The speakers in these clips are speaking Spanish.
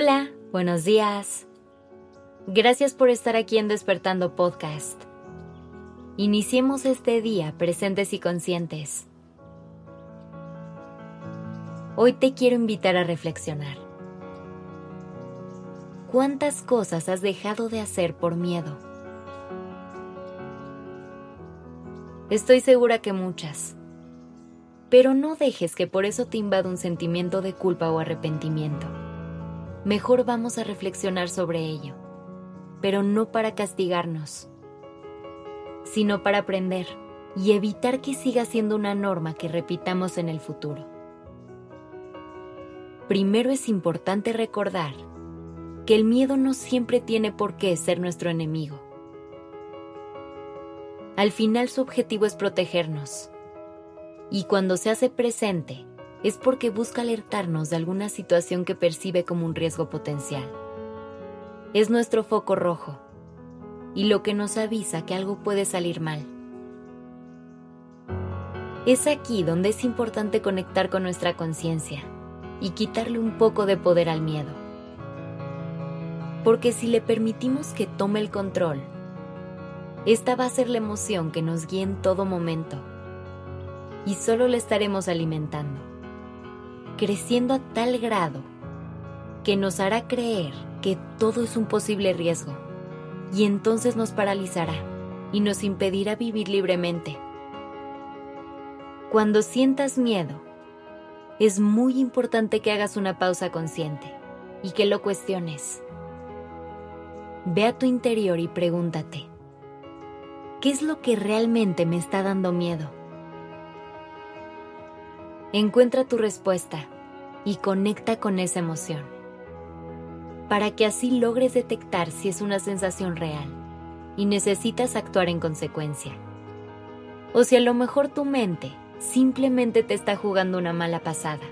Hola, buenos días. Gracias por estar aquí en Despertando Podcast. Iniciemos este día presentes y conscientes. Hoy te quiero invitar a reflexionar. ¿Cuántas cosas has dejado de hacer por miedo? Estoy segura que muchas. Pero no dejes que por eso te invada un sentimiento de culpa o arrepentimiento. Mejor vamos a reflexionar sobre ello, pero no para castigarnos, sino para aprender y evitar que siga siendo una norma que repitamos en el futuro. Primero es importante recordar que el miedo no siempre tiene por qué ser nuestro enemigo. Al final su objetivo es protegernos y cuando se hace presente es porque busca alertarnos de alguna situación que percibe como un riesgo potencial. Es nuestro foco rojo y lo que nos avisa que algo puede salir mal. Es aquí donde es importante conectar con nuestra conciencia y quitarle un poco de poder al miedo. Porque si le permitimos que tome el control, esta va a ser la emoción que nos guíe en todo momento y solo le estaremos alimentando, creciendo a tal grado que nos hará creer que todo es un posible riesgo y entonces nos paralizará y nos impedirá vivir libremente. Cuando sientas miedo, es muy importante que hagas una pausa consciente y que lo cuestiones. Ve a tu interior y pregúntate, ¿qué es lo que realmente me está dando miedo? Encuentra tu respuesta y conecta con esa emoción, para que así logres detectar si es una sensación real y necesitas actuar en consecuencia. O si a lo mejor tu mente simplemente te está jugando una mala pasada.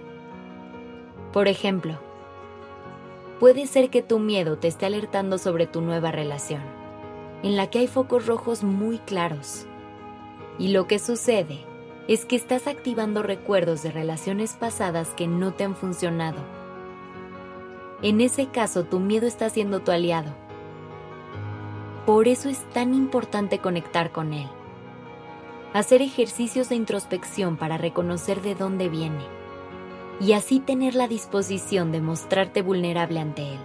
Por ejemplo, puede ser que tu miedo te esté alertando sobre tu nueva relación, en la que hay focos rojos muy claros. Y lo que sucede es que estás activando recuerdos de relaciones pasadas que no te han funcionado. En ese caso, tu miedo está siendo tu aliado. Por eso es tan importante conectar con él. Hacer ejercicios de introspección para reconocer de dónde viene y así tener la disposición de mostrarte vulnerable ante él.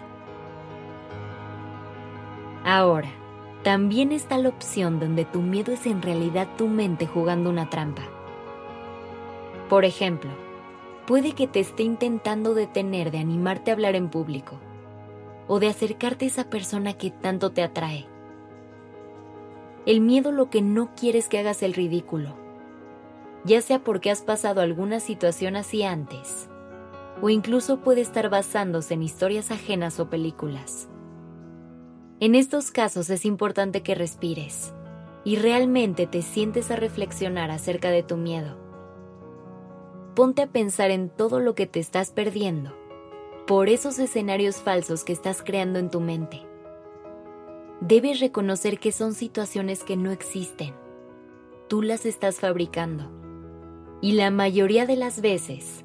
Ahora, también está la opción donde tu miedo es en realidad tu mente jugando una trampa. Por ejemplo, puede que te esté intentando detener de animarte a hablar en público o de acercarte a esa persona que tanto te atrae. El miedo lo que no quiere es que hagas el ridículo, ya sea porque has pasado alguna situación así antes, o incluso puede estar basándose en historias ajenas o películas. En estos casos es importante que respires y realmente te sientes a reflexionar acerca de tu miedo ponte a pensar en todo lo que te estás perdiendo por esos escenarios falsos que estás creando en tu mente. Debes reconocer que son situaciones que no existen. Tú las estás fabricando. Y la mayoría de las veces,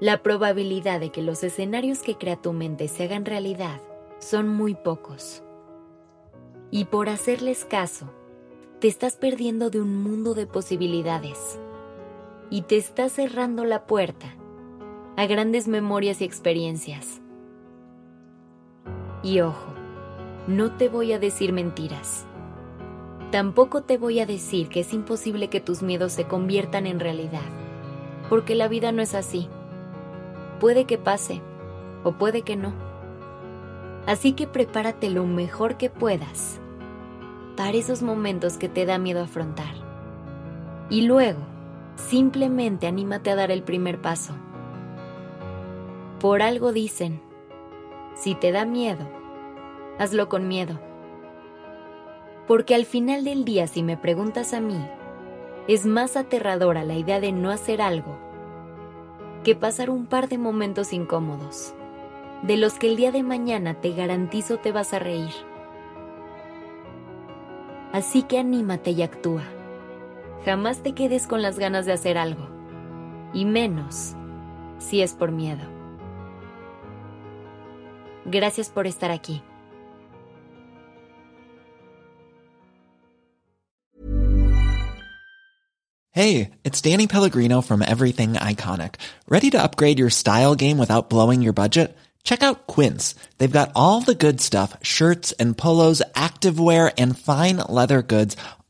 la probabilidad de que los escenarios que crea tu mente se hagan realidad son muy pocos. Y por hacerles caso, te estás perdiendo de un mundo de posibilidades y te está cerrando la puerta a grandes memorias y experiencias. Y ojo, no te voy a decir mentiras. Tampoco te voy a decir que es imposible que tus miedos se conviertan en realidad, porque la vida no es así. Puede que pase o puede que no. Así que prepárate lo mejor que puedas para esos momentos que te da miedo afrontar. Y luego, Simplemente anímate a dar el primer paso. Por algo dicen, si te da miedo, hazlo con miedo. Porque al final del día, si me preguntas a mí, es más aterradora la idea de no hacer algo que pasar un par de momentos incómodos, de los que el día de mañana te garantizo te vas a reír. Así que anímate y actúa. Jamás te quedes con las ganas de hacer algo, y menos si es por miedo. Gracias por estar aquí. Hey, it's Danny Pellegrino from Everything Iconic. Ready to upgrade your style game without blowing your budget? Check out Quince. They've got all the good stuff shirts and polos, activewear, and fine leather goods,